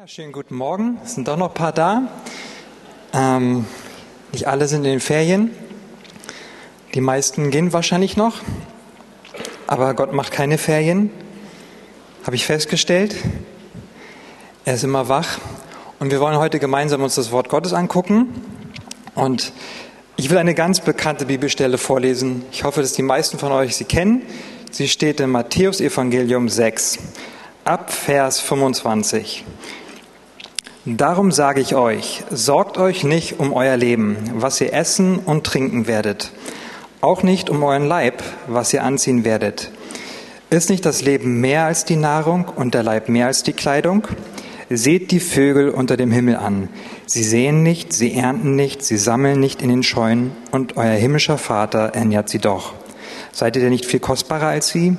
Ja, schönen guten Morgen. Es sind doch noch ein paar da. Ähm, nicht alle sind in den Ferien. Die meisten gehen wahrscheinlich noch. Aber Gott macht keine Ferien. Habe ich festgestellt. Er ist immer wach. Und wir wollen heute gemeinsam uns das Wort Gottes angucken. Und ich will eine ganz bekannte Bibelstelle vorlesen. Ich hoffe, dass die meisten von euch sie kennen. Sie steht in Matthäus Evangelium 6 ab Vers 25. Darum sage ich euch, sorgt euch nicht um euer Leben, was ihr essen und trinken werdet, auch nicht um euren Leib, was ihr anziehen werdet. Ist nicht das Leben mehr als die Nahrung und der Leib mehr als die Kleidung? Seht die Vögel unter dem Himmel an. Sie sehen nicht, sie ernten nicht, sie sammeln nicht in den Scheunen, und euer himmlischer Vater ernährt sie doch. Seid ihr denn nicht viel kostbarer als sie?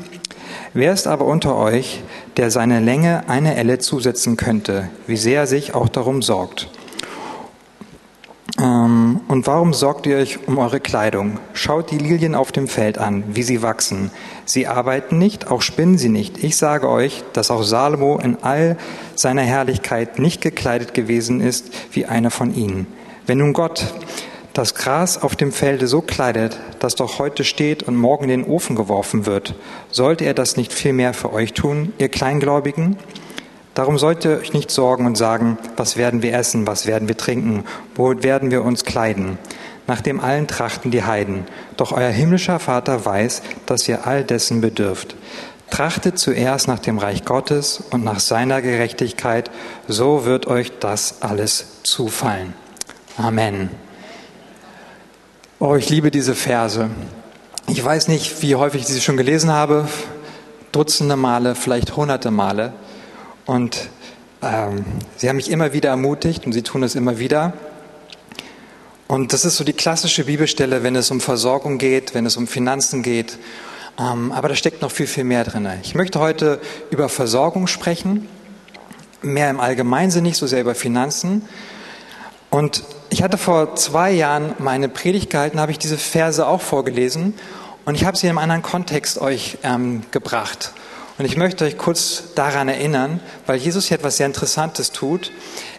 Wer ist aber unter euch, der seine Länge eine Elle zusetzen könnte, wie sehr er sich auch darum sorgt? Ähm, und warum sorgt ihr euch um eure Kleidung? Schaut die Lilien auf dem Feld an, wie sie wachsen. Sie arbeiten nicht, auch spinnen sie nicht. Ich sage euch, dass auch Salomo in all seiner Herrlichkeit nicht gekleidet gewesen ist wie einer von ihnen. Wenn nun Gott das Gras auf dem Felde so kleidet, das doch heute steht und morgen in den Ofen geworfen wird, sollte er das nicht viel mehr für euch tun, ihr Kleingläubigen? Darum sollt ihr euch nicht sorgen und sagen, was werden wir essen, was werden wir trinken, wo werden wir uns kleiden? Nach dem allen trachten die Heiden. Doch euer himmlischer Vater weiß, dass ihr all dessen bedürft. Trachtet zuerst nach dem Reich Gottes und nach seiner Gerechtigkeit, so wird euch das alles zufallen. Amen. Oh, ich liebe diese Verse. Ich weiß nicht, wie häufig ich sie schon gelesen habe. Dutzende Male, vielleicht hunderte Male. Und ähm, sie haben mich immer wieder ermutigt und sie tun es immer wieder. Und das ist so die klassische Bibelstelle, wenn es um Versorgung geht, wenn es um Finanzen geht. Ähm, aber da steckt noch viel, viel mehr drin. Ich möchte heute über Versorgung sprechen, mehr im Allgemeinen, nicht so sehr über Finanzen. Und ich hatte vor zwei Jahren meine Predigt gehalten, habe ich diese Verse auch vorgelesen und ich habe sie in einem anderen Kontext euch ähm, gebracht. Und ich möchte euch kurz daran erinnern, weil Jesus hier etwas sehr Interessantes tut.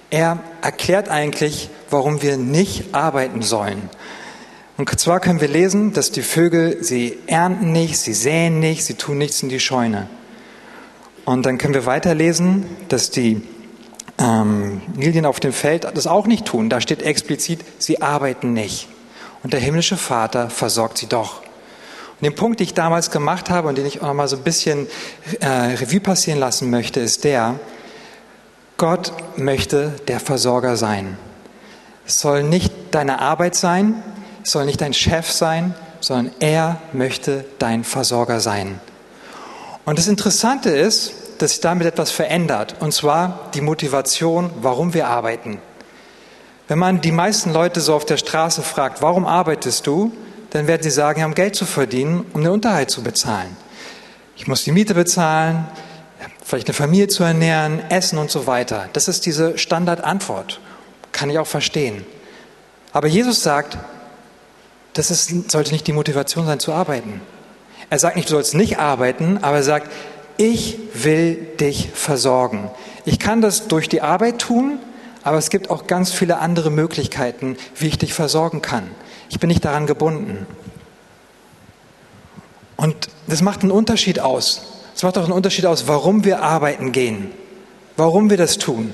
Er erklärt eigentlich, warum wir nicht arbeiten sollen. Und zwar können wir lesen, dass die Vögel, sie ernten nicht, sie säen nicht, sie tun nichts in die Scheune. Und dann können wir weiterlesen, dass die ähm, Lilien auf dem Feld das auch nicht tun. Da steht explizit, sie arbeiten nicht. Und der himmlische Vater versorgt sie doch. Und den Punkt, den ich damals gemacht habe und den ich auch noch mal so ein bisschen äh, Revue passieren lassen möchte, ist der, Gott möchte der Versorger sein. Es soll nicht deine Arbeit sein, es soll nicht dein Chef sein, sondern er möchte dein Versorger sein. Und das Interessante ist, dass sich damit etwas verändert, und zwar die Motivation, warum wir arbeiten. Wenn man die meisten Leute so auf der Straße fragt, warum arbeitest du, dann werden sie sagen, ja, um Geld zu verdienen, um den Unterhalt zu bezahlen. Ich muss die Miete bezahlen, vielleicht eine Familie zu ernähren, essen und so weiter. Das ist diese Standardantwort. Kann ich auch verstehen. Aber Jesus sagt, das ist, sollte nicht die Motivation sein, zu arbeiten. Er sagt nicht, du sollst nicht arbeiten, aber er sagt, ich will dich versorgen. Ich kann das durch die Arbeit tun, aber es gibt auch ganz viele andere Möglichkeiten, wie ich dich versorgen kann. Ich bin nicht daran gebunden. Und das macht einen Unterschied aus. Es macht auch einen Unterschied aus, warum wir arbeiten gehen, warum wir das tun.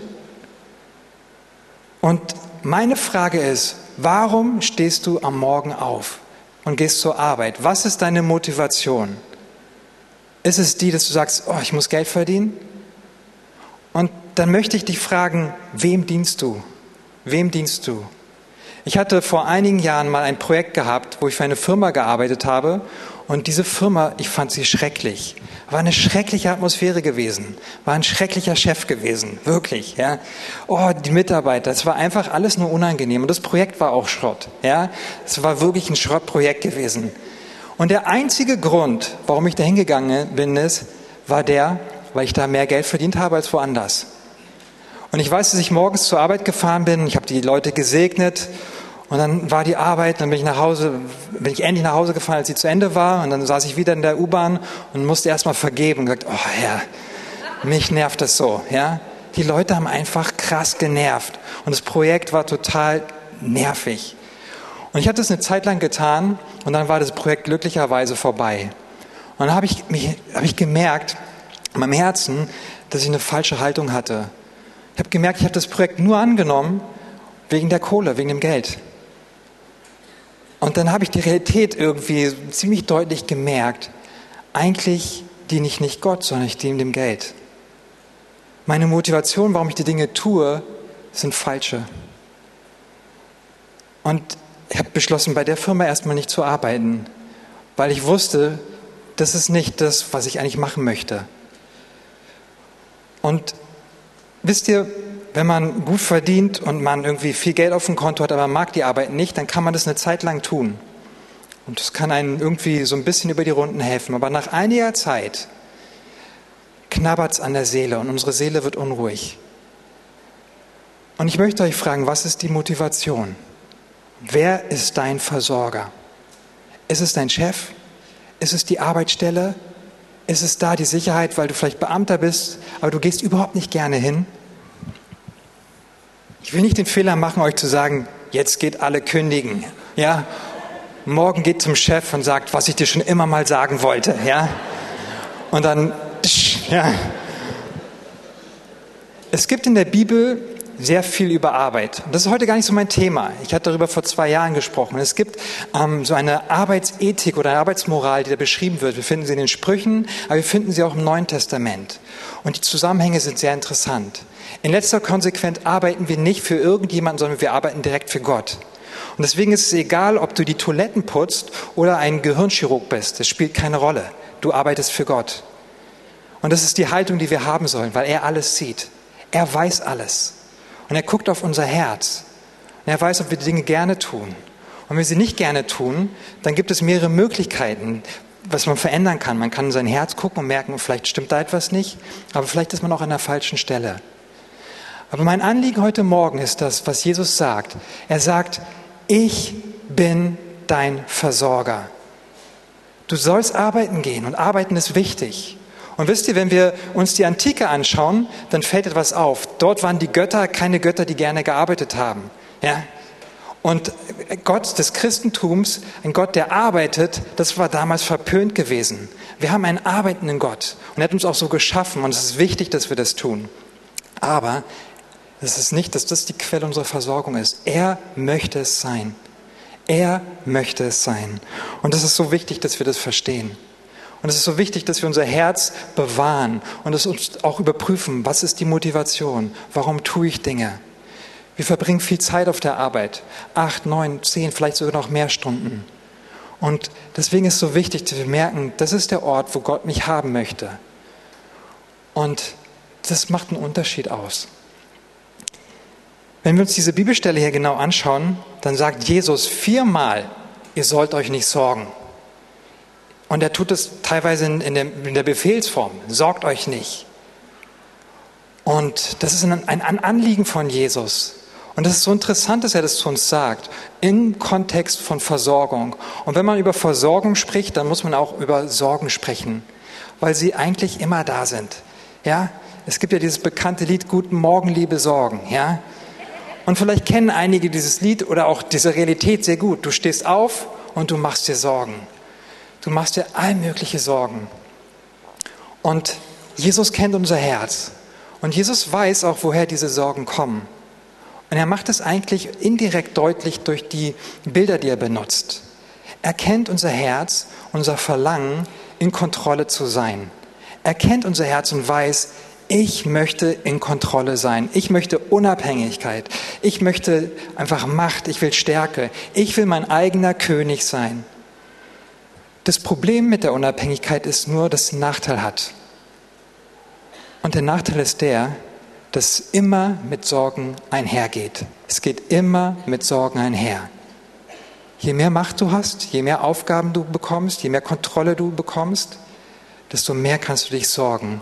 Und meine Frage ist, warum stehst du am Morgen auf und gehst zur Arbeit? Was ist deine Motivation? Ist es die, dass du sagst, oh, ich muss Geld verdienen? Und dann möchte ich dich fragen, wem dienst du? Wem dienst du? Ich hatte vor einigen Jahren mal ein Projekt gehabt, wo ich für eine Firma gearbeitet habe. Und diese Firma, ich fand sie schrecklich. War eine schreckliche Atmosphäre gewesen. War ein schrecklicher Chef gewesen. Wirklich, ja. Oh, die Mitarbeiter. Es war einfach alles nur unangenehm. Und das Projekt war auch Schrott, ja. Es war wirklich ein Schrottprojekt gewesen. Und der einzige Grund, warum ich da hingegangen bin, ist, war der, weil ich da mehr Geld verdient habe als woanders. Und ich weiß, dass ich morgens zur Arbeit gefahren bin, ich habe die Leute gesegnet und dann war die Arbeit, dann bin ich nach Hause, bin ich endlich nach Hause gefahren, als sie zu Ende war und dann saß ich wieder in der U-Bahn und musste erstmal vergeben und gesagt, oh Herr, mich nervt das so, ja. Die Leute haben einfach krass genervt und das Projekt war total nervig. Und ich hatte es eine Zeit lang getan und dann war das Projekt glücklicherweise vorbei. Und dann habe ich, hab ich gemerkt, in meinem Herzen, dass ich eine falsche Haltung hatte. Ich habe gemerkt, ich habe das Projekt nur angenommen wegen der Kohle, wegen dem Geld. Und dann habe ich die Realität irgendwie ziemlich deutlich gemerkt. Eigentlich diene ich nicht Gott, sondern ich diene dem Geld. Meine Motivation, warum ich die Dinge tue, sind falsche. Und ich habe beschlossen, bei der Firma erstmal nicht zu arbeiten, weil ich wusste, das ist nicht das, was ich eigentlich machen möchte. Und wisst ihr, wenn man gut verdient und man irgendwie viel Geld auf dem Konto hat, aber mag die Arbeit nicht, dann kann man das eine Zeit lang tun. Und das kann einen irgendwie so ein bisschen über die Runden helfen. Aber nach einiger Zeit knabbert es an der Seele und unsere Seele wird unruhig. Und ich möchte euch fragen, was ist die Motivation? Wer ist dein Versorger? Ist es dein Chef? Ist es die Arbeitsstelle? Ist es da die Sicherheit, weil du vielleicht Beamter bist, aber du gehst überhaupt nicht gerne hin? Ich will nicht den Fehler machen, euch zu sagen, jetzt geht alle kündigen. Ja, morgen geht zum Chef und sagt, was ich dir schon immer mal sagen wollte. Ja, und dann, ja. Es gibt in der Bibel sehr viel über Arbeit. Und das ist heute gar nicht so mein Thema. Ich hatte darüber vor zwei Jahren gesprochen. Es gibt ähm, so eine Arbeitsethik oder eine Arbeitsmoral, die da beschrieben wird. Wir finden sie in den Sprüchen, aber wir finden sie auch im Neuen Testament. Und die Zusammenhänge sind sehr interessant. In letzter Konsequenz arbeiten wir nicht für irgendjemanden, sondern wir arbeiten direkt für Gott. Und deswegen ist es egal, ob du die Toiletten putzt oder ein Gehirnchirurg bist. Das spielt keine Rolle. Du arbeitest für Gott. Und das ist die Haltung, die wir haben sollen, weil er alles sieht. Er weiß alles. Und er guckt auf unser Herz. Und er weiß, ob wir Dinge gerne tun. Und wenn wir sie nicht gerne tun, dann gibt es mehrere Möglichkeiten, was man verändern kann. Man kann in sein Herz gucken und merken, vielleicht stimmt da etwas nicht, aber vielleicht ist man auch an der falschen Stelle. Aber mein Anliegen heute Morgen ist das, was Jesus sagt. Er sagt, ich bin dein Versorger. Du sollst arbeiten gehen und arbeiten ist wichtig. Und wisst ihr, wenn wir uns die Antike anschauen, dann fällt etwas auf. Dort waren die Götter keine Götter, die gerne gearbeitet haben. Ja? Und Gott des Christentums, ein Gott, der arbeitet, das war damals verpönt gewesen. Wir haben einen arbeitenden Gott und er hat uns auch so geschaffen und es ist wichtig, dass wir das tun. Aber es ist nicht, dass das die Quelle unserer Versorgung ist. Er möchte es sein. Er möchte es sein. Und es ist so wichtig, dass wir das verstehen. Und es ist so wichtig, dass wir unser Herz bewahren und es uns auch überprüfen, was ist die Motivation, warum tue ich Dinge. Wir verbringen viel Zeit auf der Arbeit, acht, neun, zehn, vielleicht sogar noch mehr Stunden. Und deswegen ist es so wichtig, dass wir merken, das ist der Ort, wo Gott mich haben möchte. Und das macht einen Unterschied aus. Wenn wir uns diese Bibelstelle hier genau anschauen, dann sagt Jesus viermal, ihr sollt euch nicht sorgen. Und er tut es teilweise in, in, der, in der Befehlsform. Sorgt euch nicht. Und das ist ein, ein Anliegen von Jesus. Und es ist so interessant, dass er das zu uns sagt, im Kontext von Versorgung. Und wenn man über Versorgung spricht, dann muss man auch über Sorgen sprechen, weil sie eigentlich immer da sind. Ja, es gibt ja dieses bekannte Lied Guten Morgen, liebe Sorgen. Ja, und vielleicht kennen einige dieses Lied oder auch diese Realität sehr gut. Du stehst auf und du machst dir Sorgen. Du machst dir all mögliche Sorgen. Und Jesus kennt unser Herz. Und Jesus weiß auch, woher diese Sorgen kommen. Und er macht es eigentlich indirekt deutlich durch die Bilder, die er benutzt. Er kennt unser Herz, unser Verlangen, in Kontrolle zu sein. Er kennt unser Herz und weiß, ich möchte in Kontrolle sein. Ich möchte Unabhängigkeit. Ich möchte einfach Macht. Ich will Stärke. Ich will mein eigener König sein. Das Problem mit der Unabhängigkeit ist nur, dass es einen Nachteil hat. Und der Nachteil ist der, dass immer mit Sorgen einhergeht. Es geht immer mit Sorgen einher. Je mehr Macht du hast, je mehr Aufgaben du bekommst, je mehr Kontrolle du bekommst, desto mehr kannst du dich sorgen.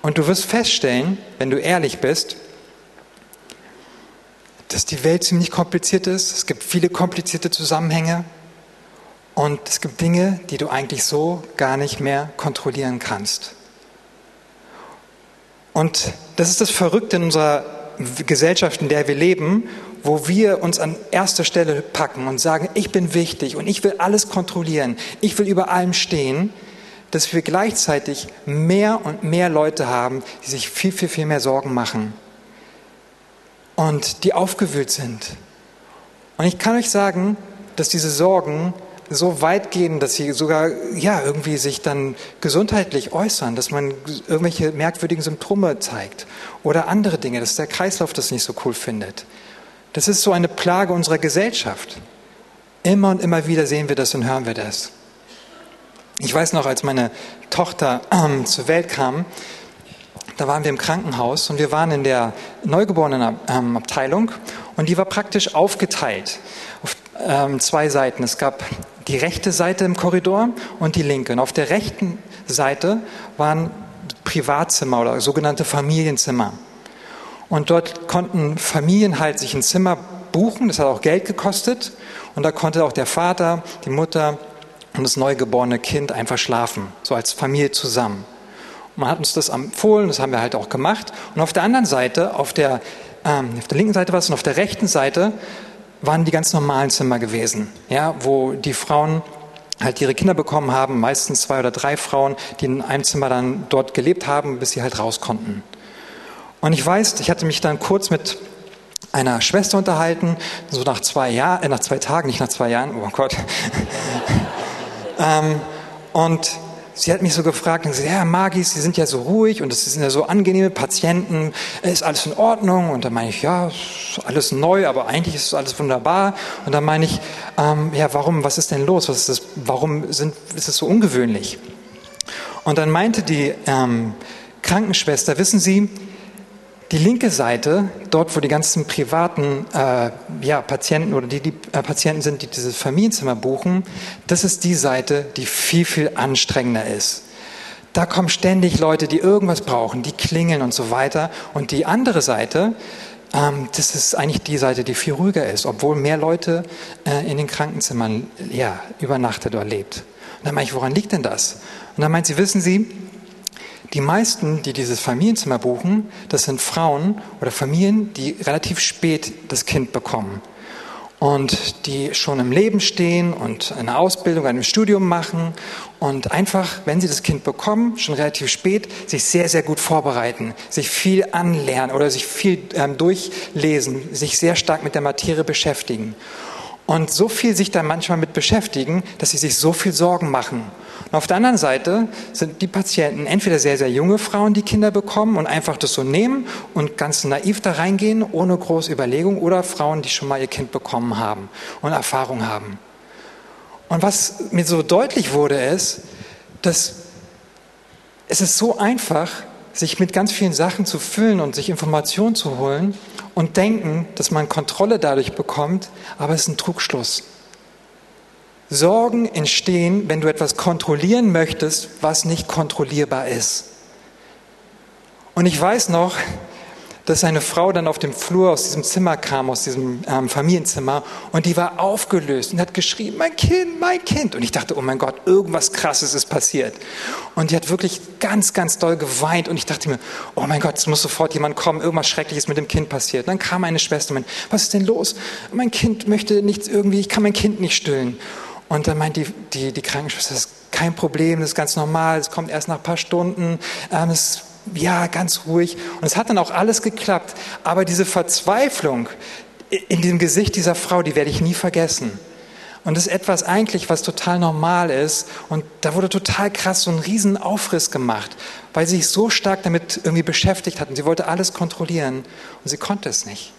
Und du wirst feststellen, wenn du ehrlich bist, dass die Welt ziemlich kompliziert ist. Es gibt viele komplizierte Zusammenhänge. Und es gibt Dinge, die du eigentlich so gar nicht mehr kontrollieren kannst. Und das ist das Verrückte in unserer Gesellschaft, in der wir leben, wo wir uns an erster Stelle packen und sagen, ich bin wichtig und ich will alles kontrollieren, ich will über allem stehen, dass wir gleichzeitig mehr und mehr Leute haben, die sich viel, viel, viel mehr Sorgen machen und die aufgewühlt sind. Und ich kann euch sagen, dass diese Sorgen so weit gehen, dass sie sogar ja irgendwie sich dann gesundheitlich äußern, dass man irgendwelche merkwürdigen Symptome zeigt oder andere Dinge, dass der Kreislauf das nicht so cool findet. Das ist so eine Plage unserer Gesellschaft. Immer und immer wieder sehen wir das und hören wir das. Ich weiß noch, als meine Tochter ähm, zur Welt kam, da waren wir im Krankenhaus und wir waren in der Neugeborenenabteilung und die war praktisch aufgeteilt auf ähm, zwei Seiten. Es gab die rechte Seite im Korridor und die linke. Und auf der rechten Seite waren Privatzimmer oder sogenannte Familienzimmer. Und dort konnten Familien halt sich ein Zimmer buchen, das hat auch Geld gekostet. Und da konnte auch der Vater, die Mutter und das neugeborene Kind einfach schlafen, so als Familie zusammen. Und man hat uns das empfohlen, das haben wir halt auch gemacht. Und auf der anderen Seite, auf der, ähm, auf der linken Seite war es und auf der rechten Seite waren die ganz normalen Zimmer gewesen, ja, wo die Frauen halt ihre Kinder bekommen haben, meistens zwei oder drei Frauen, die in einem Zimmer dann dort gelebt haben, bis sie halt raus konnten. Und ich weiß, ich hatte mich dann kurz mit einer Schwester unterhalten, so nach zwei Jahren, äh, nach zwei Tagen, nicht nach zwei Jahren, oh Gott. ähm, und sie hat mich so gefragt, und sie, ja, Magis, Sie sind ja so ruhig und es sind ja so angenehme Patienten, ist alles in Ordnung? Und dann meine ich, ja, alles neu, aber eigentlich ist alles wunderbar. Und dann meine ich, ähm, ja, warum, was ist denn los? Was ist das, warum sind, ist es so ungewöhnlich? Und dann meinte die ähm, Krankenschwester, wissen Sie, die linke Seite, dort wo die ganzen privaten äh, ja, Patienten oder die, die äh, Patienten sind, die dieses Familienzimmer buchen, das ist die Seite, die viel, viel anstrengender ist. Da kommen ständig Leute, die irgendwas brauchen, die klingeln und so weiter. Und die andere Seite, ähm, das ist eigentlich die Seite, die viel ruhiger ist, obwohl mehr Leute äh, in den Krankenzimmern ja, übernachtet oder lebt. Und dann meine ich, woran liegt denn das? Und dann meint sie, wissen Sie, die meisten, die dieses Familienzimmer buchen, das sind Frauen oder Familien, die relativ spät das Kind bekommen. Und die schon im Leben stehen und eine Ausbildung, ein Studium machen und einfach, wenn sie das Kind bekommen, schon relativ spät, sich sehr, sehr gut vorbereiten, sich viel anlernen oder sich viel ähm, durchlesen, sich sehr stark mit der Materie beschäftigen und so viel sich da manchmal mit beschäftigen, dass sie sich so viel Sorgen machen und auf der anderen Seite sind die Patienten entweder sehr, sehr junge Frauen, die Kinder bekommen und einfach das so nehmen und ganz naiv da reingehen, ohne große Überlegung, oder Frauen, die schon mal ihr Kind bekommen haben und Erfahrung haben. Und was mir so deutlich wurde, ist, dass es ist so einfach, sich mit ganz vielen Sachen zu füllen und sich Informationen zu holen und denken, dass man Kontrolle dadurch bekommt, aber es ist ein Trugschluss. Sorgen entstehen, wenn du etwas kontrollieren möchtest, was nicht kontrollierbar ist. Und ich weiß noch, dass eine Frau dann auf dem Flur aus diesem Zimmer kam, aus diesem ähm, Familienzimmer, und die war aufgelöst und hat geschrien, mein Kind, mein Kind. Und ich dachte, oh mein Gott, irgendwas Krasses ist passiert. Und die hat wirklich ganz, ganz doll geweint. Und ich dachte mir, oh mein Gott, es muss sofort jemand kommen, irgendwas Schreckliches mit dem Kind passiert. Und dann kam eine Schwester und meinte, was ist denn los? Mein Kind möchte nichts irgendwie, ich kann mein Kind nicht stillen. Und dann meint die, die, die Krankenschwester, das ist kein Problem, das ist ganz normal, es kommt erst nach ein paar Stunden, ähm, es ja, ganz ruhig. Und es hat dann auch alles geklappt. Aber diese Verzweiflung in dem Gesicht dieser Frau, die werde ich nie vergessen. Und das ist etwas eigentlich, was total normal ist. Und da wurde total krass so ein riesen Aufriss gemacht, weil sie sich so stark damit irgendwie beschäftigt hat. Und sie wollte alles kontrollieren. Und sie konnte es nicht.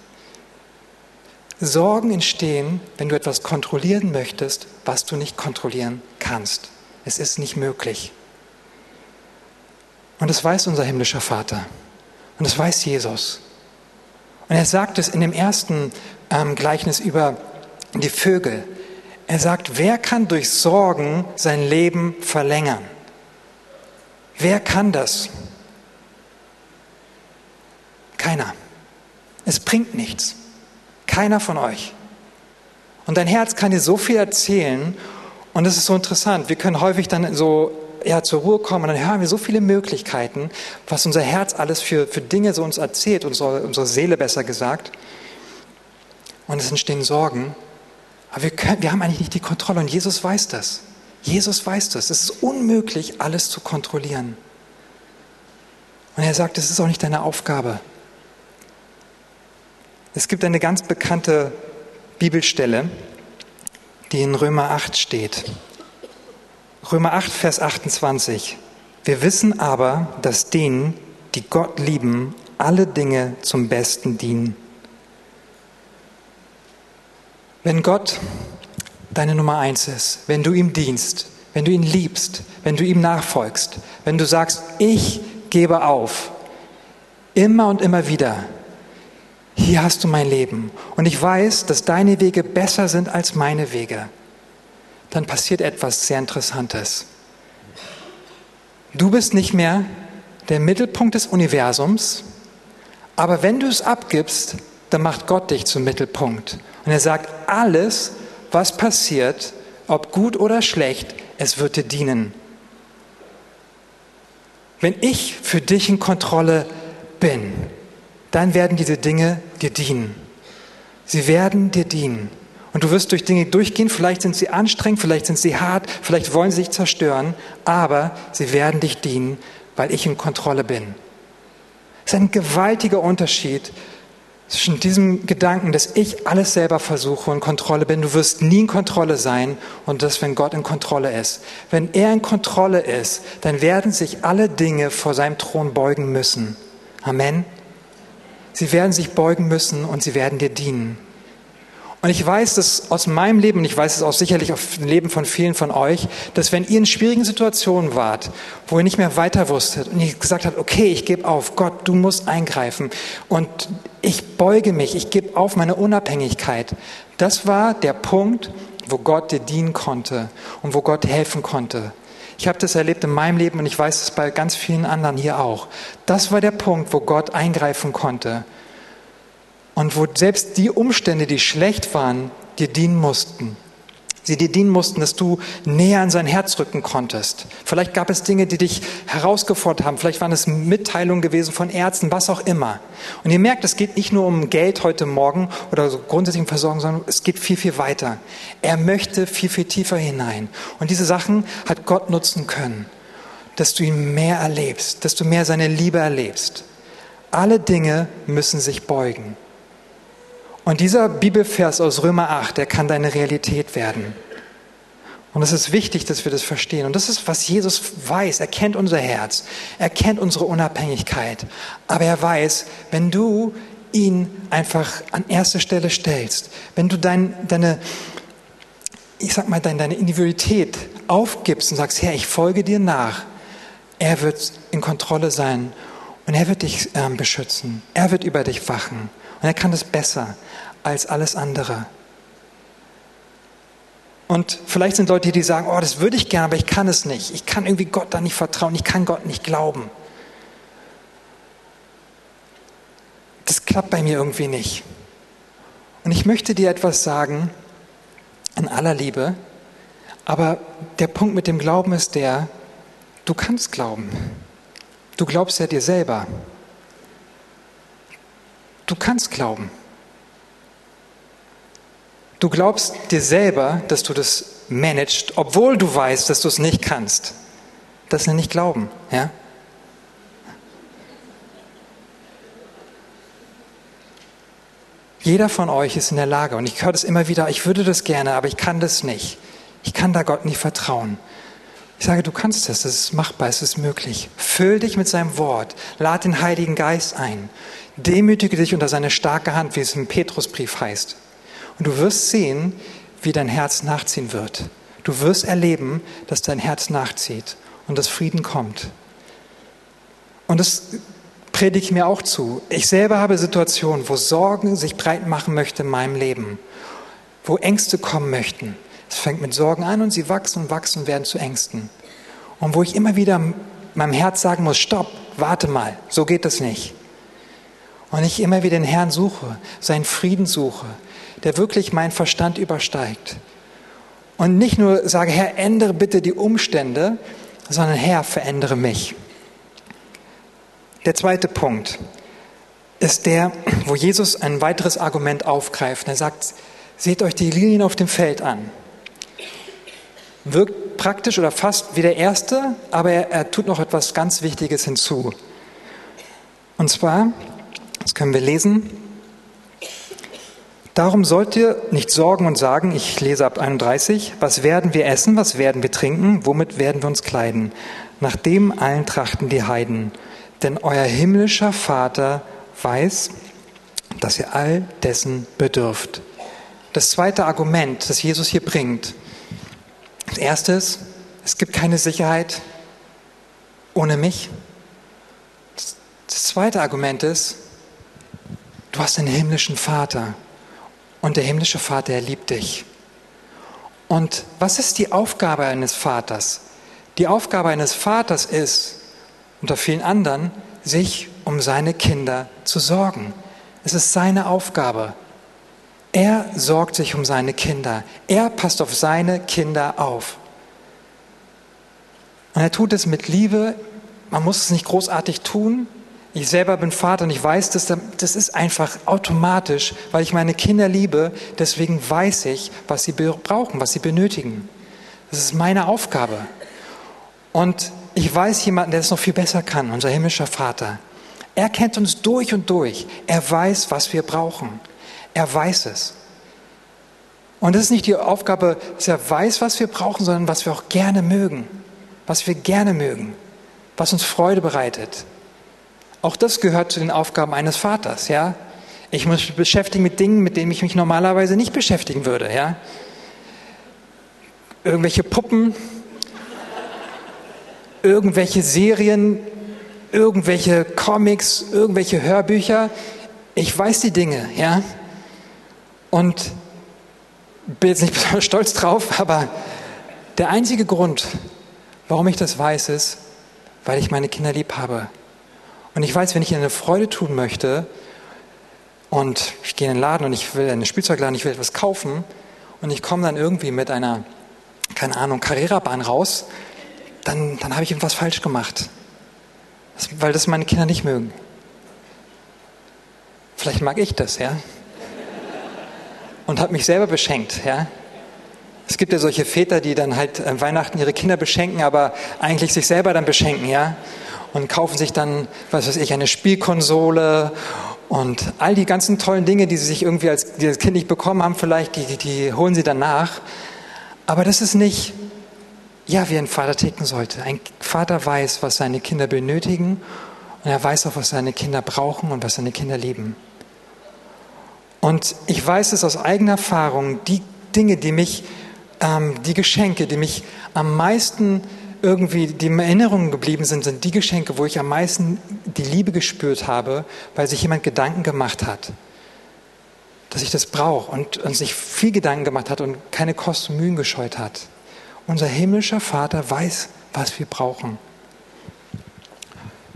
Sorgen entstehen, wenn du etwas kontrollieren möchtest, was du nicht kontrollieren kannst. Es ist nicht möglich. Und das weiß unser himmlischer Vater. Und das weiß Jesus. Und er sagt es in dem ersten ähm, Gleichnis über die Vögel. Er sagt, wer kann durch Sorgen sein Leben verlängern? Wer kann das? Keiner. Es bringt nichts. Keiner von euch. Und dein Herz kann dir so viel erzählen. Und es ist so interessant. Wir können häufig dann so ja, zur Ruhe kommen und dann hören wir so viele Möglichkeiten, was unser Herz alles für, für Dinge so uns erzählt, unsere, unsere Seele besser gesagt. Und es entstehen Sorgen. Aber wir, können, wir haben eigentlich nicht die Kontrolle und Jesus weiß das. Jesus weiß das. Es ist unmöglich, alles zu kontrollieren. Und er sagt, es ist auch nicht deine Aufgabe. Es gibt eine ganz bekannte Bibelstelle, die in Römer 8 steht. Römer 8, Vers 28. Wir wissen aber, dass denen, die Gott lieben, alle Dinge zum Besten dienen. Wenn Gott deine Nummer eins ist, wenn du ihm dienst, wenn du ihn liebst, wenn du ihm nachfolgst, wenn du sagst, ich gebe auf, immer und immer wieder, hier hast du mein Leben und ich weiß, dass deine Wege besser sind als meine Wege, dann passiert etwas sehr Interessantes. Du bist nicht mehr der Mittelpunkt des Universums, aber wenn du es abgibst, dann macht Gott dich zum Mittelpunkt. Und er sagt, alles, was passiert, ob gut oder schlecht, es wird dir dienen. Wenn ich für dich in Kontrolle bin, dann werden diese Dinge dir dienen. Sie werden dir dienen. Und du wirst durch Dinge durchgehen, vielleicht sind sie anstrengend, vielleicht sind sie hart, vielleicht wollen sie dich zerstören, aber sie werden dich dienen, weil ich in Kontrolle bin. Es ist ein gewaltiger Unterschied zwischen diesem Gedanken, dass ich alles selber versuche und Kontrolle bin. Du wirst nie in Kontrolle sein und das, wenn Gott in Kontrolle ist. Wenn er in Kontrolle ist, dann werden sich alle Dinge vor seinem Thron beugen müssen. Amen. Sie werden sich beugen müssen und sie werden dir dienen. Und ich weiß das aus meinem Leben, und ich weiß es auch sicherlich aus dem Leben von vielen von euch, dass wenn ihr in schwierigen Situationen wart, wo ihr nicht mehr weiter wusstet und ihr gesagt habt, okay, ich gebe auf, Gott, du musst eingreifen und ich beuge mich, ich gebe auf meine Unabhängigkeit, das war der Punkt, wo Gott dir dienen konnte und wo Gott helfen konnte. Ich habe das erlebt in meinem Leben und ich weiß es bei ganz vielen anderen hier auch. Das war der Punkt, wo Gott eingreifen konnte und wo selbst die Umstände, die schlecht waren, dir dienen mussten. Sie dir dienen mussten, dass du näher an sein Herz rücken konntest. Vielleicht gab es Dinge, die dich herausgefordert haben. Vielleicht waren es Mitteilungen gewesen von Ärzten, was auch immer. Und ihr merkt, es geht nicht nur um Geld heute Morgen oder so grundsätzlichen Versorgung, sondern es geht viel, viel weiter. Er möchte viel, viel tiefer hinein. Und diese Sachen hat Gott nutzen können, dass du ihn mehr erlebst, dass du mehr seine Liebe erlebst. Alle Dinge müssen sich beugen. Und dieser Bibelvers aus Römer 8, der kann deine Realität werden. Und es ist wichtig, dass wir das verstehen. Und das ist, was Jesus weiß. Er kennt unser Herz. Er kennt unsere Unabhängigkeit. Aber er weiß, wenn du ihn einfach an erste Stelle stellst, wenn du dein, deine, ich sag mal, deine, deine Individualität aufgibst und sagst, Herr, ich folge dir nach, er wird in Kontrolle sein und er wird dich äh, beschützen. Er wird über dich wachen. Und er kann das besser als alles andere. Und vielleicht sind Leute die sagen, oh, das würde ich gerne, aber ich kann es nicht. Ich kann irgendwie Gott da nicht vertrauen. Ich kann Gott nicht glauben. Das klappt bei mir irgendwie nicht. Und ich möchte dir etwas sagen, in aller Liebe, aber der Punkt mit dem Glauben ist der, du kannst glauben. Du glaubst ja dir selber. Du kannst glauben. Du glaubst dir selber, dass du das managst, obwohl du weißt, dass du es nicht kannst. Das nenne ich Glauben, ja? Jeder von euch ist in der Lage, und ich höre das immer wieder, ich würde das gerne, aber ich kann das nicht. Ich kann da Gott nicht vertrauen. Ich sage, du kannst das, das ist machbar, es ist möglich. Füll dich mit seinem Wort, lad den Heiligen Geist ein, demütige dich unter seine starke Hand, wie es im Petrusbrief heißt. Und du wirst sehen, wie dein Herz nachziehen wird. Du wirst erleben, dass dein Herz nachzieht und dass Frieden kommt. Und das predige ich mir auch zu. Ich selber habe Situationen, wo Sorgen sich breit machen möchte in meinem Leben, wo Ängste kommen möchten. Es fängt mit Sorgen an und sie wachsen und wachsen und werden zu Ängsten. Und wo ich immer wieder meinem Herz sagen muss, stopp, warte mal, so geht das nicht. Und ich immer wieder den Herrn suche, seinen Frieden suche, der wirklich meinen Verstand übersteigt. Und nicht nur sage, Herr, ändere bitte die Umstände, sondern Herr, verändere mich. Der zweite Punkt ist der, wo Jesus ein weiteres Argument aufgreift. Er sagt, seht euch die Lilien auf dem Feld an. Wirkt praktisch oder fast wie der erste, aber er, er tut noch etwas ganz Wichtiges hinzu. Und zwar, das können wir lesen, Darum sollt ihr nicht sorgen und sagen, ich lese ab 31, was werden wir essen, was werden wir trinken, womit werden wir uns kleiden? Nach dem allen trachten die Heiden. Denn euer himmlischer Vater weiß, dass ihr all dessen bedürft. Das zweite Argument, das Jesus hier bringt. Das erste ist, es gibt keine Sicherheit ohne mich. Das zweite Argument ist, du hast einen himmlischen Vater. Und der himmlische Vater, er liebt dich. Und was ist die Aufgabe eines Vaters? Die Aufgabe eines Vaters ist, unter vielen anderen, sich um seine Kinder zu sorgen. Es ist seine Aufgabe. Er sorgt sich um seine Kinder. Er passt auf seine Kinder auf. Und er tut es mit Liebe. Man muss es nicht großartig tun. Ich selber bin Vater und ich weiß, dass das ist einfach automatisch, weil ich meine Kinder liebe. Deswegen weiß ich, was sie brauchen, was sie benötigen. Das ist meine Aufgabe. Und ich weiß jemanden, der es noch viel besser kann, unser himmlischer Vater. Er kennt uns durch und durch. Er weiß, was wir brauchen. Er weiß es. Und es ist nicht die Aufgabe, dass er weiß, was wir brauchen, sondern was wir auch gerne mögen. Was wir gerne mögen. Was uns Freude bereitet. Auch das gehört zu den Aufgaben eines Vaters, ja. Ich muss mich beschäftigen mit Dingen, mit denen ich mich normalerweise nicht beschäftigen würde, ja. Irgendwelche Puppen, irgendwelche Serien, irgendwelche Comics, irgendwelche Hörbücher. Ich weiß die Dinge, ja. Und bin jetzt nicht besonders stolz drauf, aber der einzige Grund, warum ich das weiß, ist, weil ich meine Kinder lieb habe. Und ich weiß, wenn ich ihnen eine Freude tun möchte und ich gehe in den Laden und ich will eine Spielzeugladen, ich will etwas kaufen und ich komme dann irgendwie mit einer, keine Ahnung, Carrera-Bahn raus, dann, dann habe ich irgendwas falsch gemacht. Das, weil das meine Kinder nicht mögen. Vielleicht mag ich das, ja. Und habe mich selber beschenkt, ja. Es gibt ja solche Väter, die dann halt an Weihnachten ihre Kinder beschenken, aber eigentlich sich selber dann beschenken, ja und kaufen sich dann, was weiß ich, eine Spielkonsole und all die ganzen tollen Dinge, die sie sich irgendwie als, das Kind nicht bekommen haben, vielleicht, die, die holen sie dann nach. Aber das ist nicht, ja, wie ein Vater ticken sollte. Ein Vater weiß, was seine Kinder benötigen und er weiß auch, was seine Kinder brauchen und was seine Kinder lieben. Und ich weiß es aus eigener Erfahrung, die Dinge, die mich, ähm, die Geschenke, die mich am meisten irgendwie die Erinnerungen geblieben sind, sind die Geschenke, wo ich am meisten die Liebe gespürt habe, weil sich jemand Gedanken gemacht hat, dass ich das brauche und, und sich viel Gedanken gemacht hat und keine Kosten und Mühen gescheut hat. Unser himmlischer Vater weiß, was wir brauchen.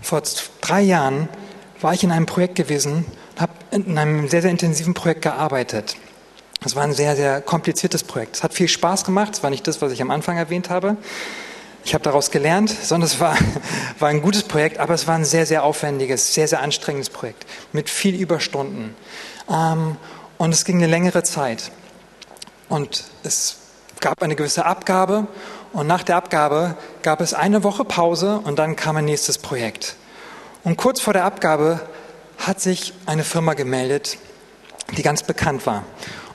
Vor drei Jahren war ich in einem Projekt gewesen, habe in einem sehr, sehr intensiven Projekt gearbeitet. Es war ein sehr, sehr kompliziertes Projekt. Es hat viel Spaß gemacht. Es war nicht das, was ich am Anfang erwähnt habe. Ich habe daraus gelernt, sondern es war, war ein gutes Projekt, aber es war ein sehr, sehr aufwendiges, sehr, sehr anstrengendes Projekt mit viel Überstunden. Ähm, und es ging eine längere Zeit. Und es gab eine gewisse Abgabe und nach der Abgabe gab es eine Woche Pause und dann kam ein nächstes Projekt. Und kurz vor der Abgabe hat sich eine Firma gemeldet, die ganz bekannt war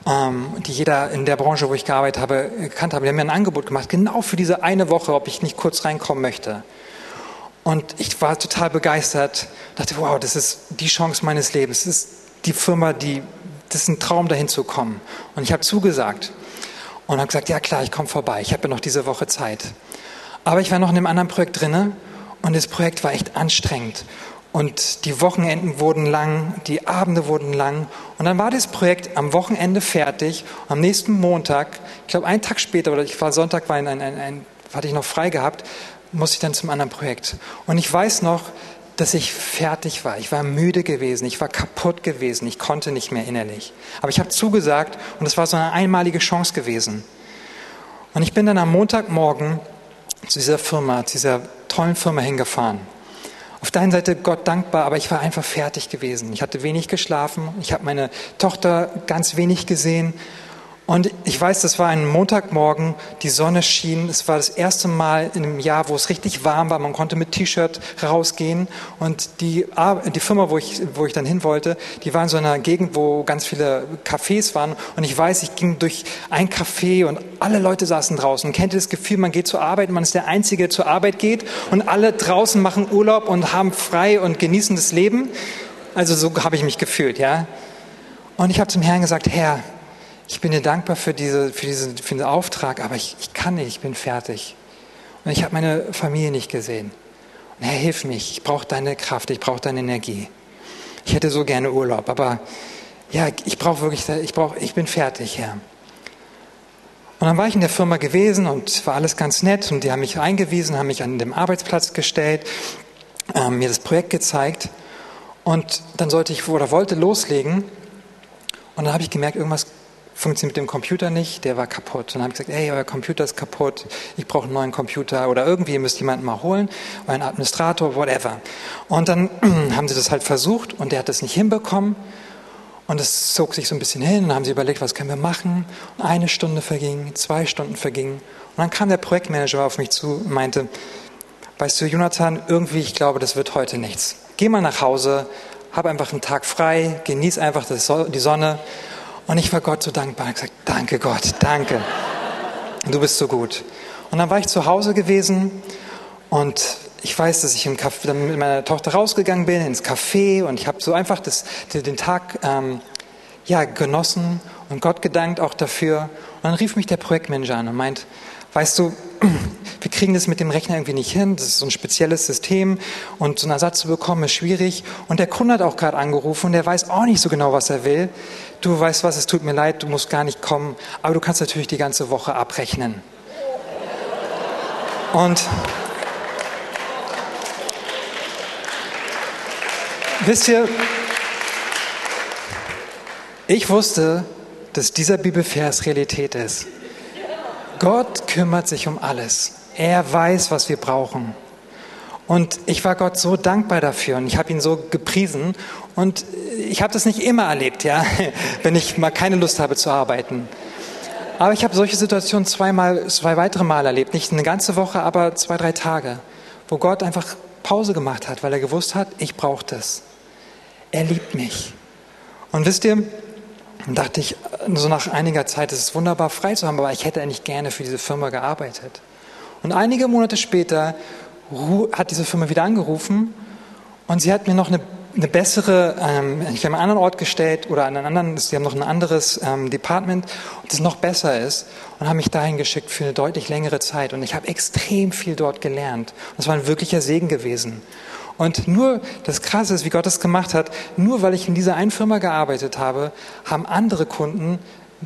die jeder in der Branche, wo ich gearbeitet habe, gekannt habe. Die haben mir ein Angebot gemacht, genau für diese eine Woche, ob ich nicht kurz reinkommen möchte. Und ich war total begeistert, dachte, wow, das ist die Chance meines Lebens. Das ist die Firma, die, das ist ein Traum, dahin zu kommen. Und ich habe zugesagt und habe gesagt, ja klar, ich komme vorbei. Ich habe ja noch diese Woche Zeit. Aber ich war noch in einem anderen Projekt drinne und das Projekt war echt anstrengend. Und die Wochenenden wurden lang, die Abende wurden lang. Und dann war das Projekt am Wochenende fertig. am nächsten Montag, ich glaube einen Tag später, oder ich war Sonntag, war ein, ein, ein, hatte ich noch frei gehabt, musste ich dann zum anderen Projekt. Und ich weiß noch, dass ich fertig war. Ich war müde gewesen, ich war kaputt gewesen, ich konnte nicht mehr innerlich. Aber ich habe zugesagt und es war so eine einmalige Chance gewesen. Und ich bin dann am Montagmorgen zu dieser Firma, zu dieser tollen Firma hingefahren. Auf der einen Seite Gott dankbar, aber ich war einfach fertig gewesen. Ich hatte wenig geschlafen, ich habe meine Tochter ganz wenig gesehen und ich weiß, das war ein Montagmorgen, die Sonne schien. Es war das erste Mal in einem Jahr, wo es richtig warm war. Man konnte mit T-Shirt rausgehen. Und die, die Firma, wo ich, wo ich dann hin wollte, die war in so einer Gegend, wo ganz viele Cafés waren. Und ich weiß, ich ging durch ein Café und alle Leute saßen draußen. Kennt ihr das Gefühl, man geht zur Arbeit, man ist der Einzige, der zur Arbeit geht und alle draußen machen Urlaub und haben frei und genießen das Leben? Also so habe ich mich gefühlt, ja. Und ich habe zum Herrn gesagt, Herr, ich bin dir dankbar für, diese, für, diesen, für diesen Auftrag, aber ich, ich kann nicht, ich bin fertig. Und ich habe meine Familie nicht gesehen. Und Herr, hilf mich, ich brauche deine Kraft, ich brauche deine Energie. Ich hätte so gerne Urlaub, aber ja, ich brauche wirklich, ich, brauch, ich bin fertig, Herr. Und dann war ich in der Firma gewesen und war alles ganz nett und die haben mich eingewiesen, haben mich an dem Arbeitsplatz gestellt, ähm, mir das Projekt gezeigt und dann sollte ich oder wollte loslegen und dann habe ich gemerkt, irgendwas funktioniert mit dem Computer nicht, der war kaputt. Und dann habe ich gesagt, ey, euer Computer ist kaputt, ich brauche einen neuen Computer oder irgendwie ihr müsst jemanden mal holen, einen Administrator, whatever. Und dann haben sie das halt versucht und der hat das nicht hinbekommen. Und es zog sich so ein bisschen hin und haben sie überlegt, was können wir machen. Und eine Stunde verging, zwei Stunden vergingen. Und dann kam der Projektmanager auf mich zu und meinte, weißt du, Jonathan, irgendwie, ich glaube, das wird heute nichts. Geh mal nach Hause, hab einfach einen Tag frei, genieß einfach die Sonne und ich war Gott so dankbar. Ich gesagt, danke Gott, danke. Du bist so gut. Und dann war ich zu Hause gewesen und ich weiß, dass ich im Café, dann mit meiner Tochter rausgegangen bin ins Café und ich habe so einfach das, den Tag ähm, ja, genossen und Gott gedankt auch dafür. Und dann rief mich der Projektmanager an und meint, weißt du, wir kriegen das mit dem Rechner irgendwie nicht hin, das ist so ein spezielles System und so einen Ersatz zu bekommen ist schwierig. Und der Kunde hat auch gerade angerufen und der weiß auch nicht so genau, was er will. Du weißt was, es tut mir leid, du musst gar nicht kommen, aber du kannst natürlich die ganze Woche abrechnen. Und wisst ihr, ich wusste, dass dieser Bibelvers Realität ist. Gott kümmert sich um alles. Er weiß, was wir brauchen. Und ich war Gott so dankbar dafür und ich habe ihn so gepriesen. Und ich habe das nicht immer erlebt, ja, wenn ich mal keine Lust habe zu arbeiten. Aber ich habe solche Situationen zweimal, zwei weitere Mal erlebt. Nicht eine ganze Woche, aber zwei, drei Tage, wo Gott einfach Pause gemacht hat, weil er gewusst hat, ich brauche das. Er liebt mich. Und wisst ihr, dachte ich, so nach einiger Zeit ist es wunderbar, frei zu haben, aber ich hätte eigentlich gerne für diese Firma gearbeitet. Und einige Monate später hat diese Firma wieder angerufen und sie hat mir noch eine, eine bessere, ähm, ich habe einen anderen Ort gestellt oder einen anderen, sie haben noch ein anderes ähm, Department, das noch besser ist und haben mich dahin geschickt für eine deutlich längere Zeit. Und ich habe extrem viel dort gelernt. Es war ein wirklicher Segen gewesen. Und nur, das Krasse ist, wie Gott das gemacht hat, nur weil ich in dieser einen Firma gearbeitet habe, haben andere Kunden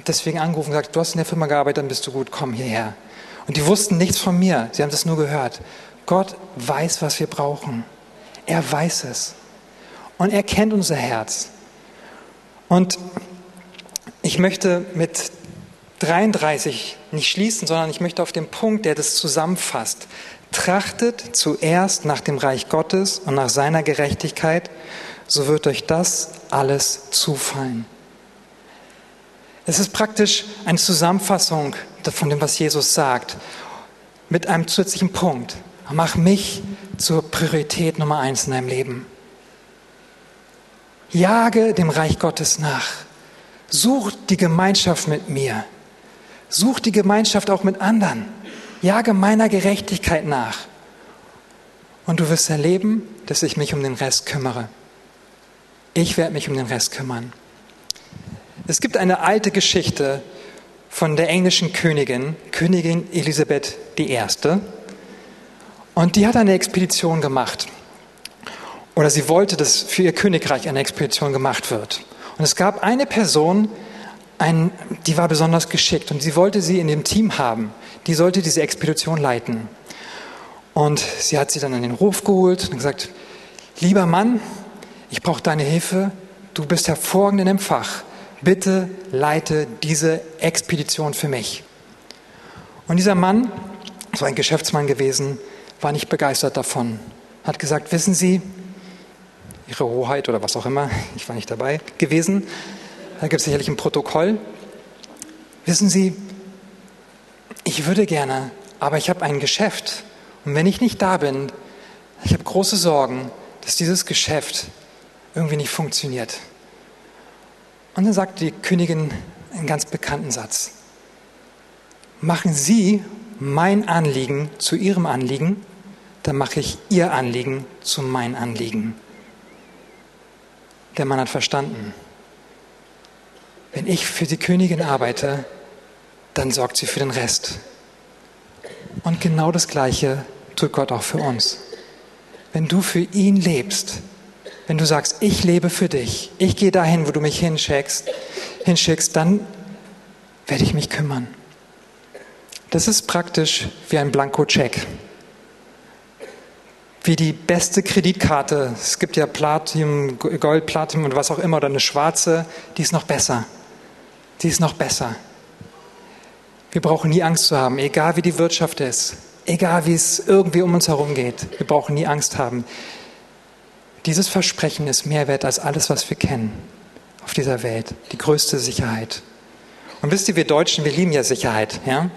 deswegen angerufen und gesagt, du hast in der Firma gearbeitet, dann bist du gut, komm hierher. Und die wussten nichts von mir, sie haben das nur gehört. Gott weiß, was wir brauchen. Er weiß es. Und er kennt unser Herz. Und ich möchte mit 33 nicht schließen, sondern ich möchte auf den Punkt, der das zusammenfasst, Trachtet zuerst nach dem Reich Gottes und nach seiner Gerechtigkeit, so wird euch das alles zufallen. Es ist praktisch eine Zusammenfassung von dem, was Jesus sagt, mit einem zusätzlichen Punkt. Mach mich zur Priorität Nummer eins in deinem Leben. Jage dem Reich Gottes nach. Such die Gemeinschaft mit mir. Such die Gemeinschaft auch mit anderen. Jage meiner Gerechtigkeit nach. Und du wirst erleben, dass ich mich um den Rest kümmere. Ich werde mich um den Rest kümmern. Es gibt eine alte Geschichte von der englischen Königin, Königin Elisabeth I. Und die hat eine Expedition gemacht. Oder sie wollte, dass für ihr Königreich eine Expedition gemacht wird. Und es gab eine Person, ein, die war besonders geschickt und sie wollte sie in dem Team haben die sollte diese Expedition leiten. Und sie hat sie dann an den Hof geholt und gesagt, lieber Mann, ich brauche deine Hilfe, du bist hervorragend in dem Fach, bitte leite diese Expedition für mich. Und dieser Mann so ein Geschäftsmann gewesen, war nicht begeistert davon. Hat gesagt, wissen Sie, Ihre Hoheit oder was auch immer, ich war nicht dabei gewesen, da gibt es sicherlich ein Protokoll. Wissen Sie, ich würde gerne, aber ich habe ein Geschäft. Und wenn ich nicht da bin, ich habe große Sorgen, dass dieses Geschäft irgendwie nicht funktioniert. Und dann sagt die Königin einen ganz bekannten Satz. Machen Sie mein Anliegen zu Ihrem Anliegen, dann mache ich Ihr Anliegen zu mein Anliegen. Der Mann hat verstanden. Wenn ich für die Königin arbeite, dann sorgt sie für den Rest. Und genau das Gleiche tut Gott auch für uns. Wenn du für ihn lebst, wenn du sagst, ich lebe für dich, ich gehe dahin, wo du mich hinschickst, hinschickst, dann werde ich mich kümmern. Das ist praktisch wie ein Blankocheck. Wie die beste Kreditkarte. Es gibt ja Platinum, Gold, Platinum und was auch immer, oder eine schwarze, die ist noch besser. Die ist noch besser. Wir brauchen nie Angst zu haben, egal wie die Wirtschaft ist, egal wie es irgendwie um uns herum geht. Wir brauchen nie Angst haben. Dieses Versprechen ist mehr wert als alles, was wir kennen auf dieser Welt. Die größte Sicherheit. Und wisst ihr, wir Deutschen, wir lieben ja Sicherheit. Ja?